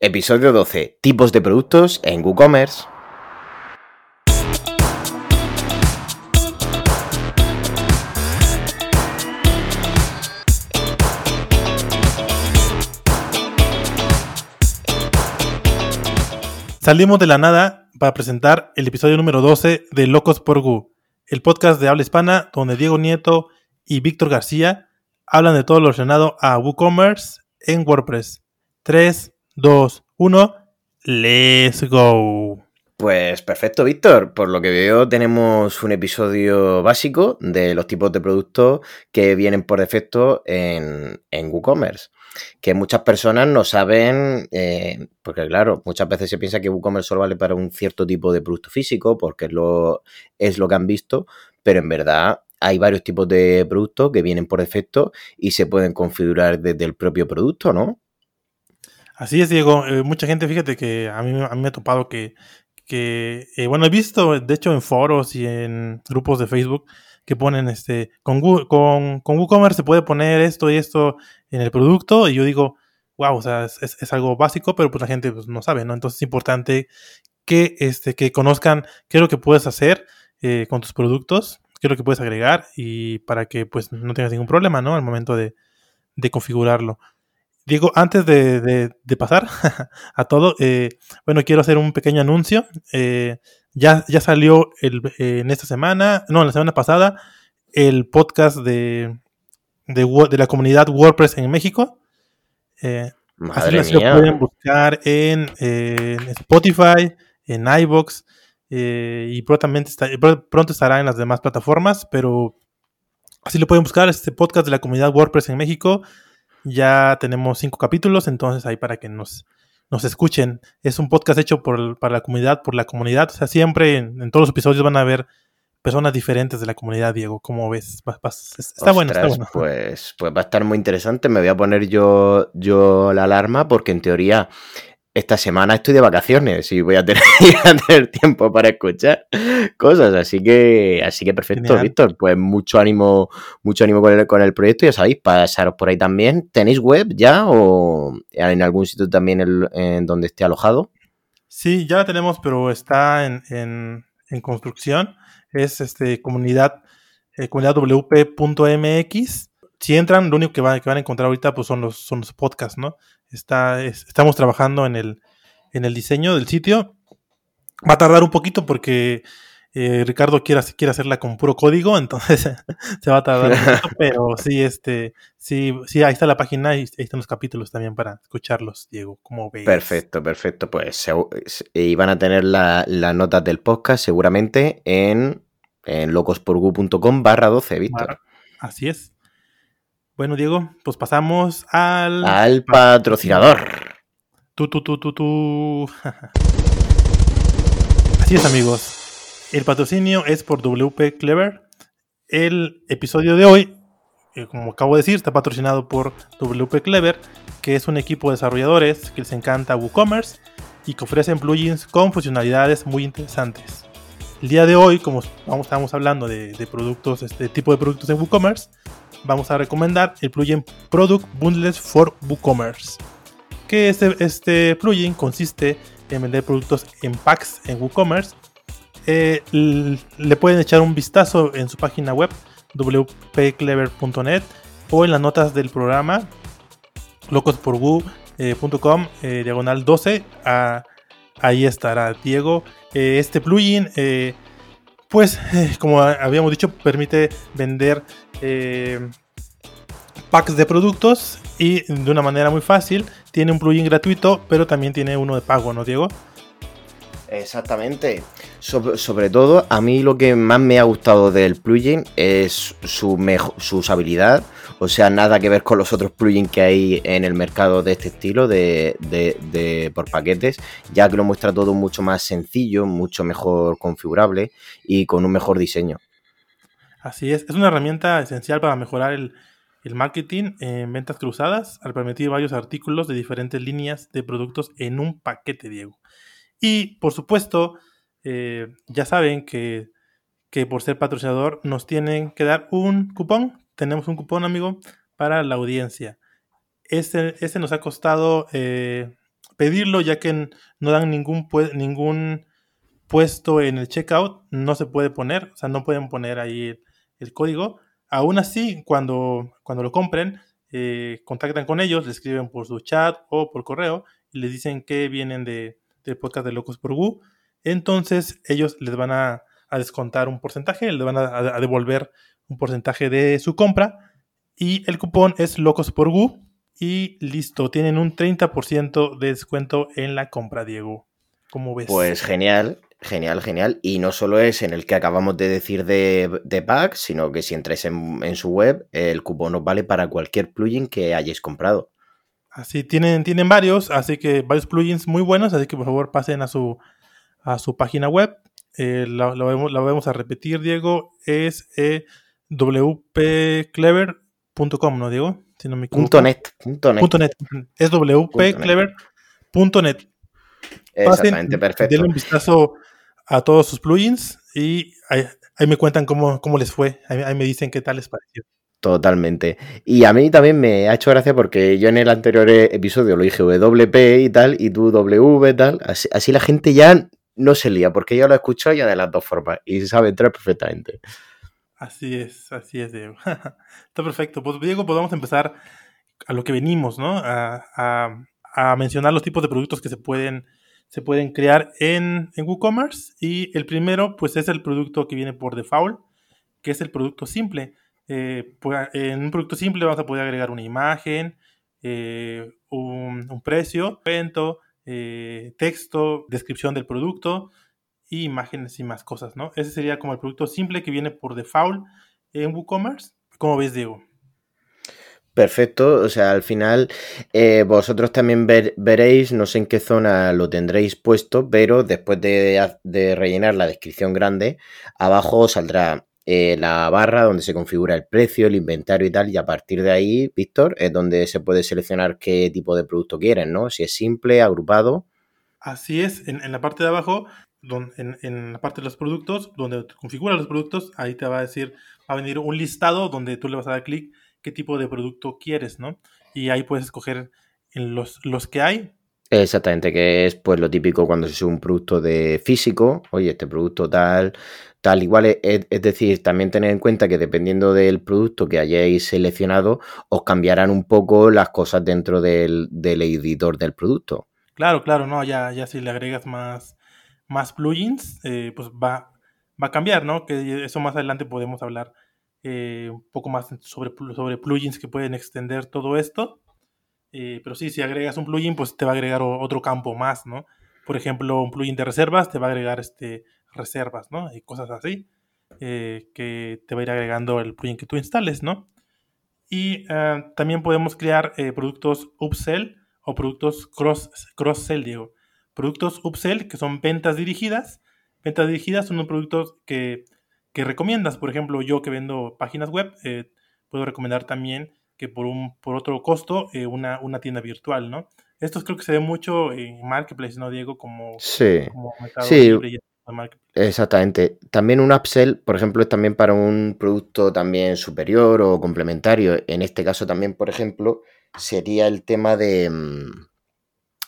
Episodio 12. Tipos de productos en WooCommerce. Salimos de la nada para presentar el episodio número 12 de Locos por Gu, el podcast de habla hispana donde Diego Nieto y Víctor García hablan de todo lo relacionado a WooCommerce en WordPress. 3, 2, 1, let's go. Pues perfecto, Víctor. Por lo que veo, tenemos un episodio básico de los tipos de productos que vienen por defecto en, en WooCommerce. Que muchas personas no saben, eh, porque claro, muchas veces se piensa que WooCommerce solo vale para un cierto tipo de producto físico, porque es lo, es lo que han visto, pero en verdad hay varios tipos de productos que vienen por defecto y se pueden configurar desde el propio producto, ¿no? Así es, Diego. Eh, mucha gente, fíjate que a mí, a me ha topado que, eh, bueno, he visto, de hecho, en foros y en grupos de Facebook que ponen, este, con, con, con WooCommerce se puede poner esto y esto en el producto y yo digo, wow, o sea, es, algo básico, pero pues la gente pues, no sabe, ¿no? Entonces es importante que, este, que conozcan qué es lo que puedes hacer eh, con tus productos, qué es lo que puedes agregar y para que pues no tengas ningún problema, ¿no? Al momento de configurarlo. Diego, antes de, pasar a todo, eh, bueno, quiero hacer un pequeño anuncio. Eh, ya, ya salió el, eh, en esta semana, no, la semana pasada, el podcast de, de, la comunidad WordPress en México. Así lo pueden buscar en, Spotify, en iVoox, y prontamente pronto estará en las demás plataformas, pero así lo pueden buscar, este podcast de la comunidad WordPress en México. Ya tenemos cinco capítulos, entonces ahí para que nos, nos escuchen. Es un podcast hecho por, para la comunidad, por la comunidad. O sea, siempre en, todos los episodios van a haber personas diferentes de la comunidad, Diego. ¿Cómo ves? está, bueno, está bueno. Pues, pues va a estar muy interesante. Me voy a poner yo, yo la alarma porque en teoría esta semana estoy de vacaciones y voy a tener, tener tiempo para escuchar cosas. Así que, así que perfecto, Víctor. Pues mucho ánimo, mucho ánimo con el, con el proyecto. Ya sabéis, pasaros por ahí también. ¿Tenéis web ya o en algún sitio también en, donde esté alojado? Sí, ya la tenemos, pero está en, en, construcción. Es este comunidad, eh, comunidadwp.mx. Si entran, lo único que van, que van a encontrar ahorita pues son los, son los podcasts, ¿no? Está, estamos trabajando en el, en el diseño del sitio. Va a tardar un poquito porque eh, Ricardo quiere, quiere hacerla con puro código, entonces se va a tardar un poquito, pero sí, este, sí, sí, ahí está la página y ahí están los capítulos también para escucharlos, Diego, como veis. Perfecto, perfecto, pues y van a tener las notas del podcast seguramente en, en locosporgu.com barra 12, Víctor. Así es. Bueno, Diego, pues pasamos al... Al patrocinador. Tú, tú, tú, tú, tú. Así es, amigos. El patrocinio es por WP Clever. El episodio de hoy, eh, como acabo de decir, está patrocinado por WP Clever, que es un equipo de desarrolladores que les encanta WooCommerce y que ofrecen plugins con funcionalidades muy interesantes. El día de hoy, como estamos hablando de, de productos, este tipo de productos en WooCommerce, vamos a recomendar el plugin Product Bundles for WooCommerce. Que este, este plugin consiste en vender productos en packs en WooCommerce. Eh, le pueden echar un vistazo en su página web wpclever.net o en las notas del programa locosporwoo.com eh, diagonal 12. Ah, ahí estará Diego. Eh, este plugin pues como habíamos dicho, permite vender eh, packs de productos y de una manera muy fácil. Tiene un plugin gratuito, pero también tiene uno de pago, ¿no, Diego? Exactamente. Sobre, todo, a mí lo que más me ha gustado del plugin es su, su usabilidad. O sea, nada que ver con los otros plugins que hay en el mercado de este estilo, de, de, por paquetes, ya que lo muestra todo mucho más sencillo, mucho mejor configurable y con un mejor diseño. Así es, es una herramienta esencial para mejorar el, el marketing en ventas cruzadas al permitir varios artículos de diferentes líneas de productos en un paquete, Diego. Y por supuesto, eh, ya saben que, por ser patrocinador nos tienen que dar un cupón. Tenemos un cupón, amigo, para la audiencia. Este, este nos ha costado eh, pedirlo, ya que no dan ningún, ningún puesto en el checkout, no se puede poner, o sea, no pueden poner ahí el, código. Aún así, cuando, cuando lo compren, eh, contactan con ellos, le escriben por su chat o por correo y les dicen que vienen de, del podcast de Locos por Gu. Entonces, ellos les van a, descontar un porcentaje, les van a, devolver un porcentaje de su compra y el cupón es Locos por Gu y listo, tienen un 30% de descuento en la compra, Diego. ¿Cómo ves? Pues genial, genial, genial. Y no solo es en el que acabamos de decir de, de pack, sino que si entráis en, su web, el cupón os vale para cualquier plugin que hayáis comprado. Así, tienen, tienen varios, así que varios plugins muy buenos, así que por favor pasen a su, a su página web. Eh, la, vamos a repetir, Diego. Es eh, wpclever.com, ¿no, Diego? Si no me punto net, punto net. Es wpclever.net. Exactamente, perfecto. Denle un vistazo a todos sus plugins y ahí, me cuentan cómo, cómo les fue. Ahí, me dicen qué tal les pareció. Totalmente. Y a mí también me ha hecho gracia porque yo en el anterior episodio lo dije WP y tal, y tú W y tal. Así, así, la gente ya no se lía, porque yo lo escucho ya de las dos formas y sabe entrar perfectamente. Así es, así es, Diego. Está perfecto. Pues Diego, podemos empezar a lo que venimos, ¿no? A, mencionar los tipos de productos que se pueden, se pueden crear en, en WooCommerce. Y el primero, pues es el producto que viene por default, que es el producto simple. Eh, pues, en un producto simple vamos a poder agregar una imagen, eh, un, precio, evento, eh, texto, descripción del producto y imágenes y más cosas, ¿no? Ese sería como el producto simple que viene por default en WooCommerce. ¿Cómo ves, Diego? Perfecto, o sea, al final eh, vosotros también veréis, no sé en qué zona lo tendréis puesto, pero después de, rellenar la descripción grande, abajo saldrá eh, la barra donde se configura el precio, el inventario y tal, y a partir de ahí, Víctor, es donde se puede seleccionar qué tipo de producto quieren, ¿no? Si es simple, agrupado. Así es, en, en la parte de abajo en, la parte de los productos, donde configura los productos, ahí te va a decir, va a venir un listado donde tú le vas a dar clic qué tipo de producto quieres, ¿no? Y ahí puedes escoger los, los que hay. Exactamente, que es pues lo típico cuando se sube un producto de físico, oye, este producto tal, tal, igual, es, es, decir, también tener en cuenta que dependiendo del producto que hayáis seleccionado, os cambiarán un poco las cosas dentro del, del editor del producto. Claro, claro, no, ya, ya si le agregas más, más plugins, eh, pues va, va a cambiar, ¿no? Que eso más adelante podemos hablar eh, un poco más sobre, sobre plugins que pueden extender todo esto. Eh, pero sí, si agregas un plugin, pues te va a agregar otro campo más, ¿no? Por ejemplo, un plugin de reservas te va a agregar este, reservas, ¿no? Y cosas así que te va a ir agregando el plugin que tú instales, ¿no? Y también podemos crear productos upsell o productos cross, cross-sell, digo productos upsell, que son ventas dirigidas. Ventas dirigidas son los productos que, recomiendas. Por ejemplo, yo que vendo páginas web, eh, puedo recomendar también que por, un, por otro costo eh, una, una, tienda virtual, ¿no? Esto creo que se ve mucho en Marketplace, ¿no, Diego? Como, sí. sí. Exactamente. También un upsell, por ejemplo, es también para un producto también superior o complementario. En este caso también, por ejemplo, sería el tema de, mm,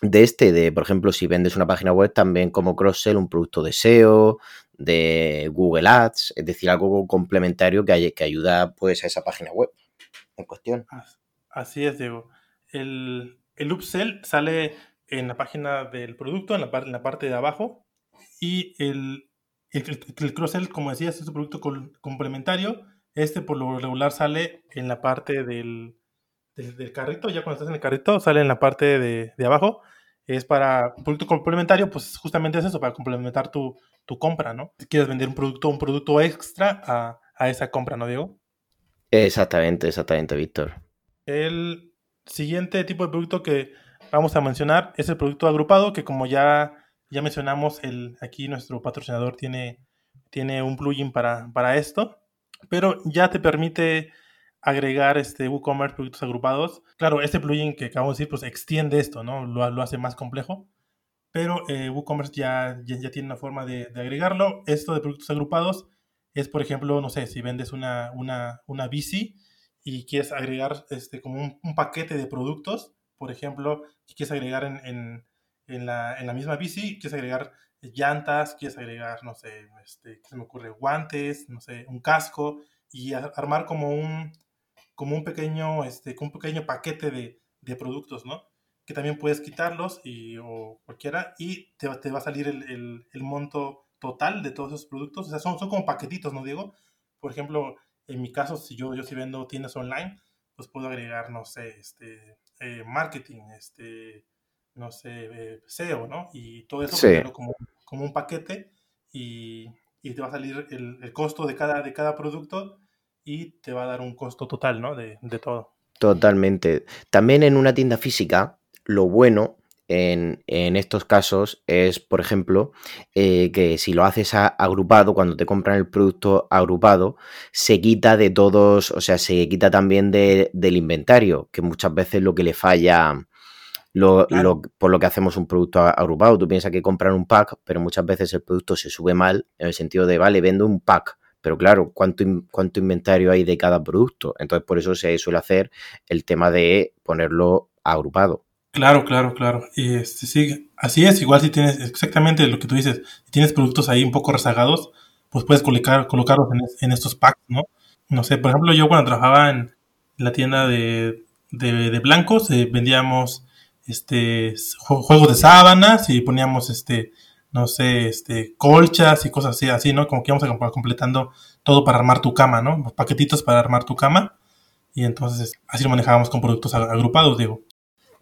de este, de por ejemplo, si vendes una página web, también como cross-sell un producto de SEO, de Google Ads, es decir, algo complementario que, que ayuda pues a esa página web en cuestión. Así es, Diego. El, el upsell sale en la página del producto, en la, en la parte de abajo, y el, el, cross-sell, como decías, es un producto complementario. Este por lo regular sale en la parte del, del, carrito, ya cuando estás en el carrito, sale en la parte de, de abajo. Es para un producto complementario, pues justamente es eso, para complementar tu, tu compra, ¿no? Si quieres vender un producto, un producto extra a, a esa compra, ¿no, Diego? Exactamente, exactamente, Víctor. El siguiente tipo de producto que vamos a mencionar es el producto agrupado, que como ya, ya mencionamos, el, aquí nuestro patrocinador tiene, tiene un plugin para, para esto, pero ya te permite agregar este WooCommerce productos agrupados. Claro, este plugin que acabo de decir, pues extiende esto, ¿no? Lo, lo hace más complejo. Pero eh, WooCommerce ya, ya, tiene una forma de, agregarlo. Esto de productos agrupados es, por ejemplo, no sé, si vendes una, una, una bici y quieres agregar este, como un, paquete de productos, por ejemplo, quieres agregar en, en la, en la misma bici, quieres agregar llantas, quieres agregar, no sé, este, ¿qué se me ocurre? Guantes, no sé, un casco y armar como un, como un pequeño, este, un pequeño paquete de, de productos, ¿no? Que también puedes quitarlos y, o cualquiera y te, te va a salir el, el, el, monto total de todos esos productos. O sea, son, son como paquetitos, ¿no, Diego? Por ejemplo, en mi caso, si yo, yo si vendo tiendas online, pues puedo agregar, no sé, este, eh, marketing, este, no sé, eh, SEO, ¿no? Y todo eso Sí. como, como un paquete y, y te va a salir el, el costo de cada, de cada producto y te va a dar un costo total, ¿no? De, de todo. Totalmente. También en una tienda física, lo bueno en, en estos casos es, por ejemplo, eh, que si lo haces a- agrupado, cuando te compran el producto agrupado, se quita de todos, o sea, se quita también de- del inventario, que muchas veces lo que le falla, lo, Claro. lo- por lo que hacemos un producto agrupado. Tú piensas que compran un pack, pero muchas veces el producto se sube mal, en el sentido de, vale, vendo un pack. Pero claro, ¿cuánto, ¿cuánto inventario hay de cada producto? Entonces, por eso se suele hacer el tema de ponerlo agrupado. Claro, claro, claro. Y este, sí, así es. Igual si tienes exactamente lo que tú dices, si tienes productos ahí un poco rezagados, pues puedes colocar, colocarlos en, en estos packs, ¿no? No sé, por ejemplo, yo cuando trabajaba en la tienda de, de, de blancos, eh, vendíamos este ju- juegos de sábanas y poníamos este, no sé, este, colchas y cosas así, así, ¿no? Como que íbamos a comp- completando todo para armar tu cama, ¿no? Paquetitos para armar tu cama. Y entonces así lo manejábamos con productos ag- agrupados, digo.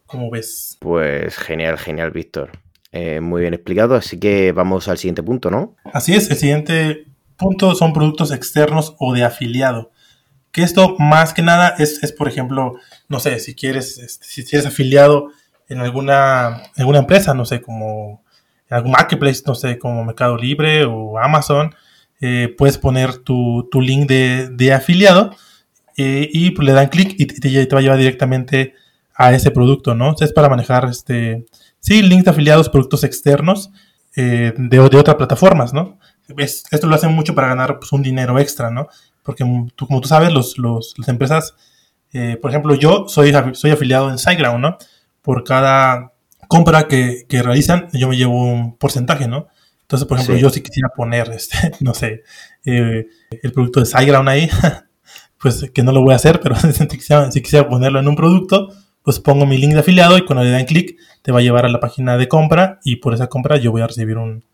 ¿Cómo ves? Pues genial, genial, Víctor. Eh, muy bien explicado, así que vamos al siguiente punto, ¿no? Así es, el siguiente punto son productos externos o de afiliado. Que esto más que nada es, es por ejemplo, no sé, si quieres, este, si eres afiliado en alguna, alguna empresa, no sé, como algún marketplace, no sé, como Mercado Libre o Amazon, eh, puedes poner tu, tu link de, de afiliado eh, y le dan clic y te, te- va a llevar directamente a ese producto, ¿no? Entonces, es para manejar, este, sí, links de afiliados, productos externos eh, de, de otras plataformas, ¿no? Es- esto lo hacen mucho para ganar pues, un dinero extra, ¿no? Porque mm, como tú sabes, los, los- las empresas, por ejemplo, yo soy, soy afiliado en SiteGround, ¿no? Por cada compra que, que realizan, yo me llevo un porcentaje, ¿no? Entonces, por ejemplo, Sí. yo si quisiera poner, este, no sé, eh, el producto de SiteGround ahí, pues que no lo voy a hacer, pero si quisiera, si quisiera ponerlo en un producto, pues pongo mi link de afiliado y cuando le dan clic te va a llevar a la página de compra y por esa compra yo voy a recibir un,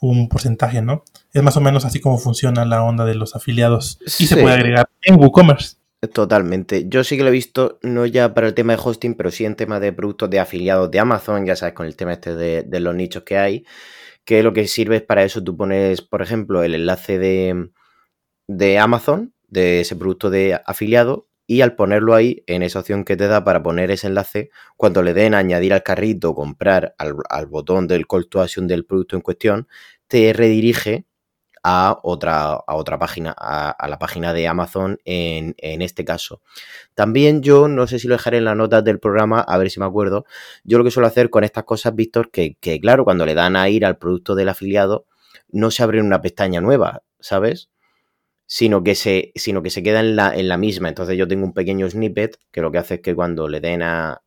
un porcentaje, ¿no? Es más o menos así como funciona la onda de los afiliados y se puede agregar en WooCommerce. Totalmente. Yo sí que lo he visto, no ya para el tema de hosting, pero sí en tema de productos de afiliados de Amazon, ya sabes, con el tema este de, los nichos que hay, que lo que sirve es para eso, tú pones, por ejemplo, el enlace de, de Amazon, de ese producto de afiliado, y al ponerlo ahí, en esa opción que te da para poner ese enlace, cuando le den añadir al carrito comprar al, al botón del call to action del producto en cuestión, te redirige a otra, a otra página, a, la página de Amazon en, en este caso. También yo, no sé si lo dejaré en las notas del programa, a ver si me acuerdo, yo lo que suelo hacer con estas cosas, Víctor, que, que claro, cuando le dan a ir al producto del afiliado, no se abre una pestaña nueva, ¿sabes? Sino que se, sino que se queda en la, en la misma. Entonces yo tengo un pequeño snippet que lo que hace es que cuando le den a,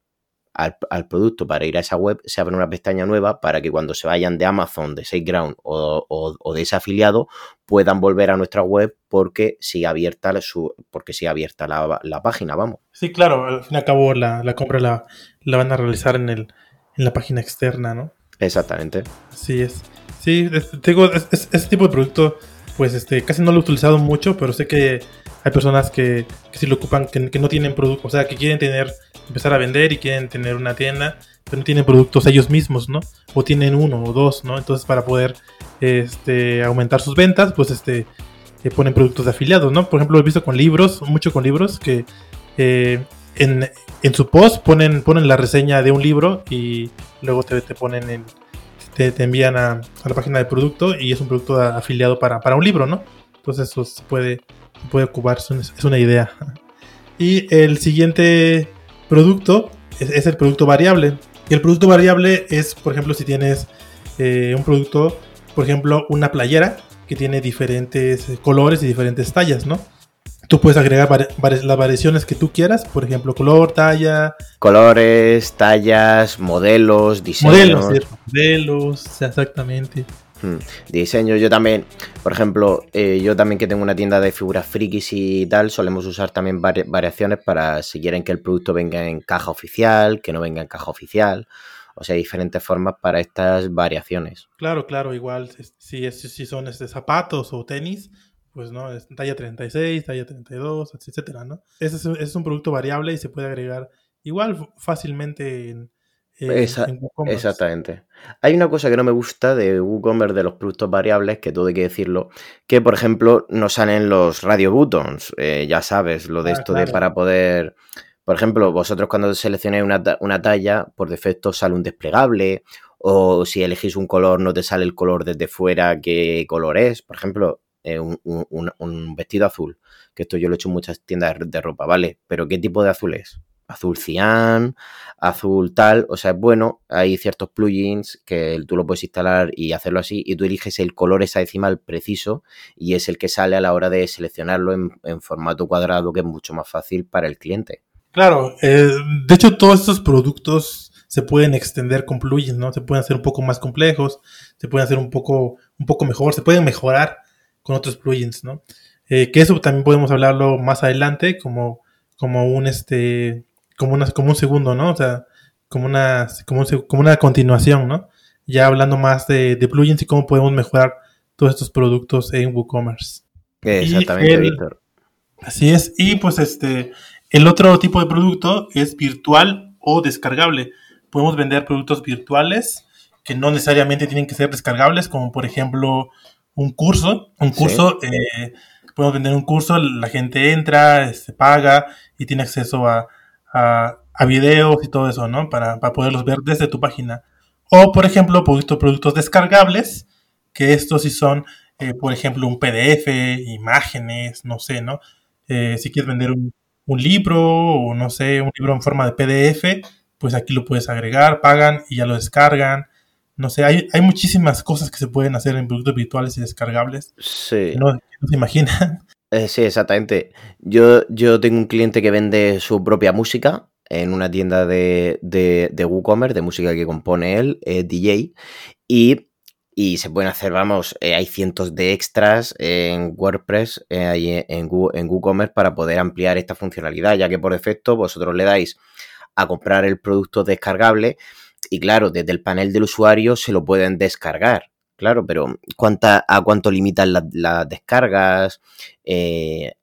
al, al producto para ir a esa web, se abre una pestaña nueva para que cuando se vayan de Amazon, de SageGround o, o, o de ese afiliado, puedan volver a nuestra web porque sigue abierta, la, su, porque sigue abierta la, la, página, vamos. Sí, claro, al fin y al cabo la, la compra la, la, van a realizar en, el, en la página externa, ¿no? Exactamente. Así es. Sí, tengo ese tipo de producto, pues este, casi no lo he utilizado mucho, pero sé que hay personas que, que sí lo ocupan, que, que no tienen producto, o sea, que quieren tener, empezar a vender y quieren tener una tienda, pero no tienen productos ellos mismos, ¿no? O tienen uno o dos, ¿no? Entonces, para poder este, aumentar sus ventas, pues este, eh, ponen productos de afiliados, ¿no? Por ejemplo, he visto con libros, mucho con libros, que eh, en, en, su post ponen, ponen la reseña de un libro y luego te, te ponen en, te, te envían a, a, la página del producto y es un producto afiliado para, para un libro, ¿no? Entonces eso puede, puede ocupar, es una idea. Y el siguiente producto es, es, el producto variable. Y el producto variable es, por ejemplo, si tienes eh, un producto, por ejemplo, una playera que tiene diferentes colores y diferentes tallas, ¿no? Tú puedes agregar las variaciones que tú quieras, por ejemplo, color, talla. Colores, tallas, modelos, diseños. Modelos, modelos, exactamente. Hmm. Diseño, yo también, por ejemplo, eh, yo también que tengo una tienda de figuras frikis y tal, solemos usar también variaciones para si quieren que el producto venga en caja oficial, que no venga en caja oficial. O sea, diferentes formas para estas variaciones. Claro, claro, igual si, si son este, zapatos o tenis, pues no, es talla 36, talla 32, etcétera, ¿no? Ese es, un producto variable y se puede agregar igual fácilmente en, exactamente. Hay una cosa que no me gusta de WooCommerce de los productos variables, que todo hay que decirlo, que por ejemplo no salen los radio buttons, eh, ya sabes, lo de ah, esto de para poder... Por ejemplo, vosotros cuando seleccionáis una, una talla, por defecto sale un desplegable, o si elegís un color no te sale el color desde fuera qué color es. Por ejemplo, eh, un, vestido azul, que esto yo lo he hecho en muchas tiendas de ropa, ¿vale? Pero ¿qué tipo de azul es? Azul cian, azul tal, o sea, es bueno, hay ciertos plugins que tú lo puedes instalar y hacerlo así, y tú eliges el color hexadecimal preciso y es el que sale a la hora de seleccionarlo en, formato cuadrado, que es mucho más fácil para el cliente. Claro, eh, de hecho todos estos productos se pueden extender con plugins, ¿no? Se pueden hacer un poco más complejos, se pueden hacer un poco, un poco mejor, se pueden mejorar con otros plugins, ¿no? Eh, que eso también podemos hablarlo más adelante como, como un este como una, como un segundo, ¿no? O sea, como una como, como una continuación, ¿no? Ya hablando más de, plugins y cómo podemos mejorar todos estos productos en WooCommerce. Exactamente, Víctor. Así es. Y pues este, el otro tipo de producto es virtual o descargable. Podemos vender productos virtuales que no necesariamente tienen que ser descargables, como por ejemplo un curso, un curso, eh, podemos vender un curso, la gente entra, se este, paga y tiene acceso a, a, videos y todo eso, ¿no? Para, poderlos ver desde tu página. O, por ejemplo, productos, productos descargables, que estos sí son, eh, por ejemplo, un PDF, imágenes, no sé, ¿no? Eh, si quieres vender un, un, libro o, no sé, un libro en forma de PDF, pues aquí lo puedes agregar, pagan y ya lo descargan. No sé, hay, hay muchísimas cosas que se pueden hacer en productos virtuales y descargables. Sí. no, se imaginan. Eh, sí, exactamente. Yo, yo tengo un cliente que vende su propia música en una tienda de, de, WooCommerce, de música que compone él, DJ, y, y, se pueden hacer, vamos, eh, hay cientos de extras en WordPress, eh, en, en WooCommerce, para poder ampliar esta funcionalidad, ya que por defecto vosotros le dais a comprar el producto descargable y claro, desde el panel del usuario se lo pueden descargar. Claro, pero ¿cuánta, ¿a cuánto limitan las, descargas? Eh,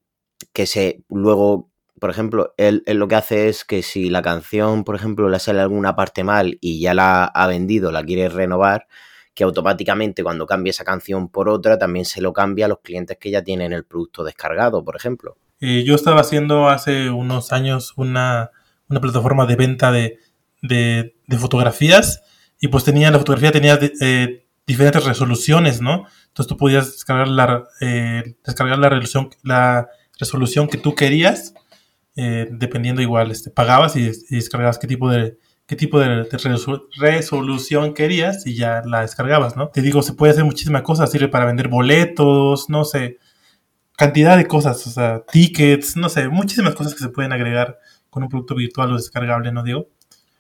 que se luego, por ejemplo, él, lo que hace es que si la canción, por ejemplo, le sale alguna parte mal y ya la ha vendido, la quiere renovar, que automáticamente cuando cambie esa canción por otra, también se lo cambia a los clientes que ya tienen el producto descargado, por ejemplo. Eh, yo estaba haciendo hace unos años una, una plataforma de venta de, de, fotografías y pues tenía, la fotografía tenía eh, diferentes resoluciones, ¿no? Entonces tú podías descargar la, eh, descargar la resolución, la resolución que tú querías, eh, dependiendo igual, este, pagabas y, descargabas qué tipo de qué tipo de, resolución querías y ya la descargabas, ¿no? Te digo, se puede hacer muchísimas cosas, sirve para vender boletos, no sé, cantidad de cosas, o sea, tickets, no sé, muchísimas cosas que se pueden agregar con un producto virtual o descargable, ¿no digo?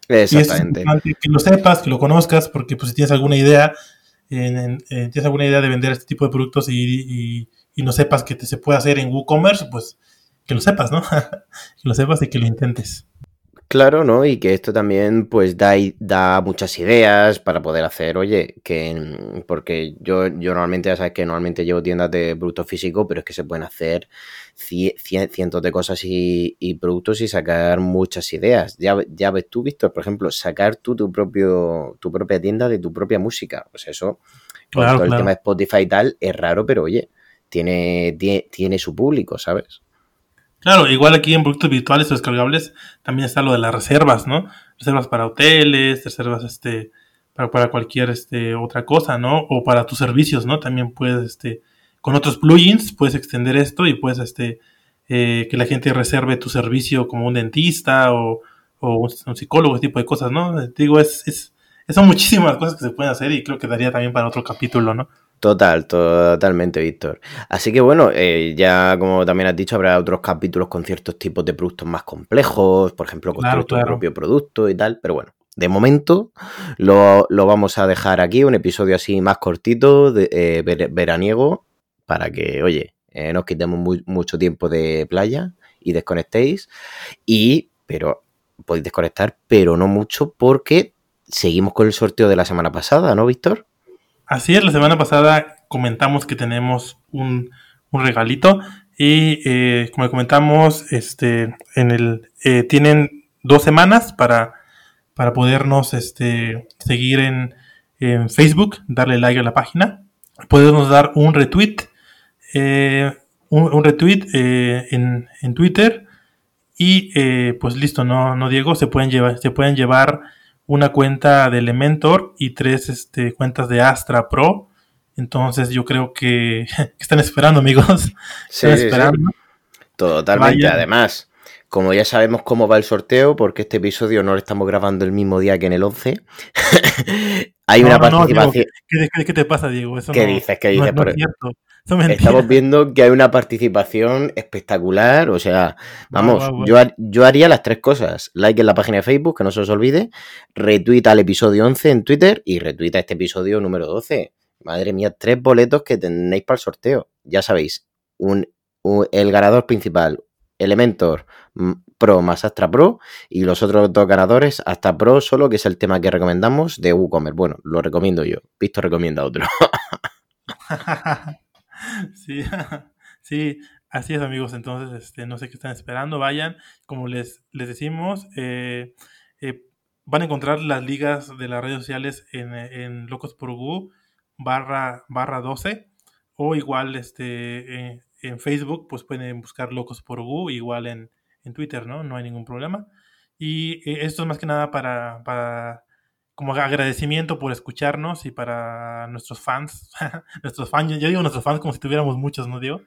Exactamente. que lo sepas, que lo conozcas, porque pues si tienes alguna idea, en, tienes alguna idea de vender este tipo de productos y, no sepas que se puede hacer en WooCommerce, pues que lo sepas, ¿no? que lo sepas y que lo intentes. Claro, ¿no? Y que esto también pues da, da muchas ideas para poder hacer, oye, que porque yo, yo normalmente, ya sabes que normalmente llevo tiendas de productos físicos, pero es que se pueden hacer cientos de cosas y, productos y sacar muchas ideas. Ya, ya ves tú, Víctor, por ejemplo, sacar tú tu, propio, tu propia tienda de tu propia música. Pues eso, con todo el tema de Spotify y tal, es raro, pero oye, tiene, tiene su público, ¿sabes? Claro, igual aquí en productos virtuales o descargables también está lo de las reservas, ¿no? Reservas para hoteles, reservas este para, para cualquier este otra cosa, ¿no? O para tus servicios, ¿no? También puedes este con otros plugins puedes extender esto y puedes este eh, que la gente reserve tu servicio como un dentista o, o un, psicólogo, ese tipo de cosas, ¿no? Te digo, es, es, son muchísimas cosas que se pueden hacer y creo que daría también para otro capítulo, ¿no? Total, totalmente, Víctor. Así que bueno, eh, ya como también has dicho, habrá otros capítulos con ciertos tipos de productos más complejos, por ejemplo, con tu propio producto y tal, pero bueno, de momento lo, vamos a dejar aquí, un episodio así más cortito, de, eh, veraniego, para que, oye, eh, nos quitemos mucho tiempo de playa y desconectéis. Y, pero podéis desconectar, pero no mucho porque seguimos con el sorteo de la semana pasada, ¿no, Víctor? Así es, la semana pasada comentamos que tenemos un, regalito y eh, como comentamos, este, en el, tienen dos semanas para para podernos este, seguir en, Facebook, darle like a la página. Podemos dar un retweet, eh, un, retweet eh, en, Twitter y eh, pues listo, no, no Diego, se pueden llevar, se pueden llevar una cuenta de Elementor y tres este, cuentas de Astra Pro. Entonces yo creo que, están esperando, amigos. están esperando. Totalmente, además como ya sabemos cómo va el sorteo, porque este episodio no lo estamos grabando el mismo día que en el 11, hay una participación. ¿Qué, te pasa, Diego? ¿Qué dices? ¿Qué dices? Estamos viendo que hay una participación espectacular. O sea, vamos, Yo, yo haría las tres cosas: like en la página de Facebook, que no se os olvide, retuita al episodio 11 en Twitter y retuita este episodio número 12. Madre mía, tres boletos que tenéis para el sorteo. Ya sabéis, un, el ganador principal, Elementor Pro más Astra Pro y los otros dos ganadores Astra Pro solo, que es el tema que recomendamos de WooCommerce. Bueno, lo recomiendo yo. Visto recomienda otro. sí, sí, así es amigos. Entonces, este, no sé qué están esperando. Vayan, como les, les decimos, eh, eh, van a encontrar las ligas de las redes sociales en, en Locos por barra, barra 12 o igual este, eh, en Facebook, pues pueden buscar Locos por Gu, igual en, Twitter, ¿no? No hay ningún problema. Y esto es más que nada para, para como agradecimiento por escucharnos y para nuestros fans, nuestros fans, yo digo nuestros fans como si tuviéramos muchos, ¿no digo?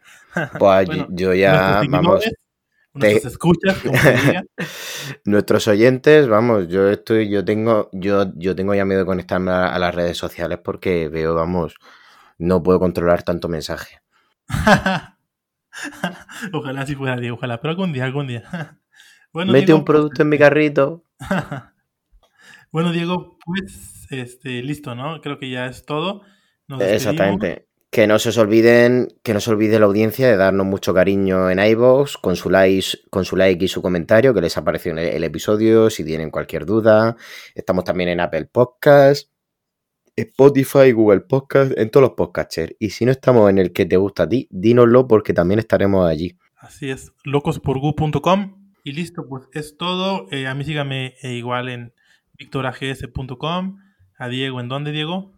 Pues yo ya, vamos. Nuestros escuchas, como nuestros oyentes, vamos, yo estoy, yo tengo, yo, yo tengo ya miedo de conectarme a las redes sociales porque veo, vamos, no puedo controlar tanto mensaje. ojalá así fuera, Diego, ojalá, pero algún día, algún día. bueno, Mete un producto en mi carrito. Bueno, Diego, pues este, listo, ¿no? Creo que ya es todo. Exactamente. Que no se os olviden, que no se olvide la audiencia de darnos mucho cariño en iVoox, con su like, con su like y su comentario, que les apareció en el episodio, si tienen cualquier duda. Estamos también en Apple Podcast. Spotify, Google Podcast, en todos los podcasters. Y si no estamos en el que te gusta a ti, dínoslo porque también estaremos allí. Así es, locosporgu.com. Y listo, pues es todo. Eh, a mí sígame eh, igual en victorags.com. A Diego, ¿en dónde, Diego?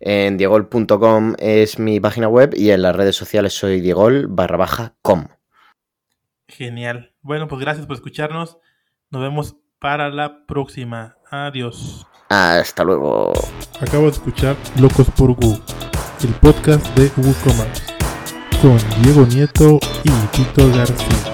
En diegol.com es mi página web y en las redes sociales soy diegol barra baja com. Genial. Bueno, pues gracias por escucharnos. Nos vemos para la próxima. Adiós. Hasta luego. Acabo de escuchar Locos por Gu, el podcast de WooCommerce, con Diego Nieto y Tito García.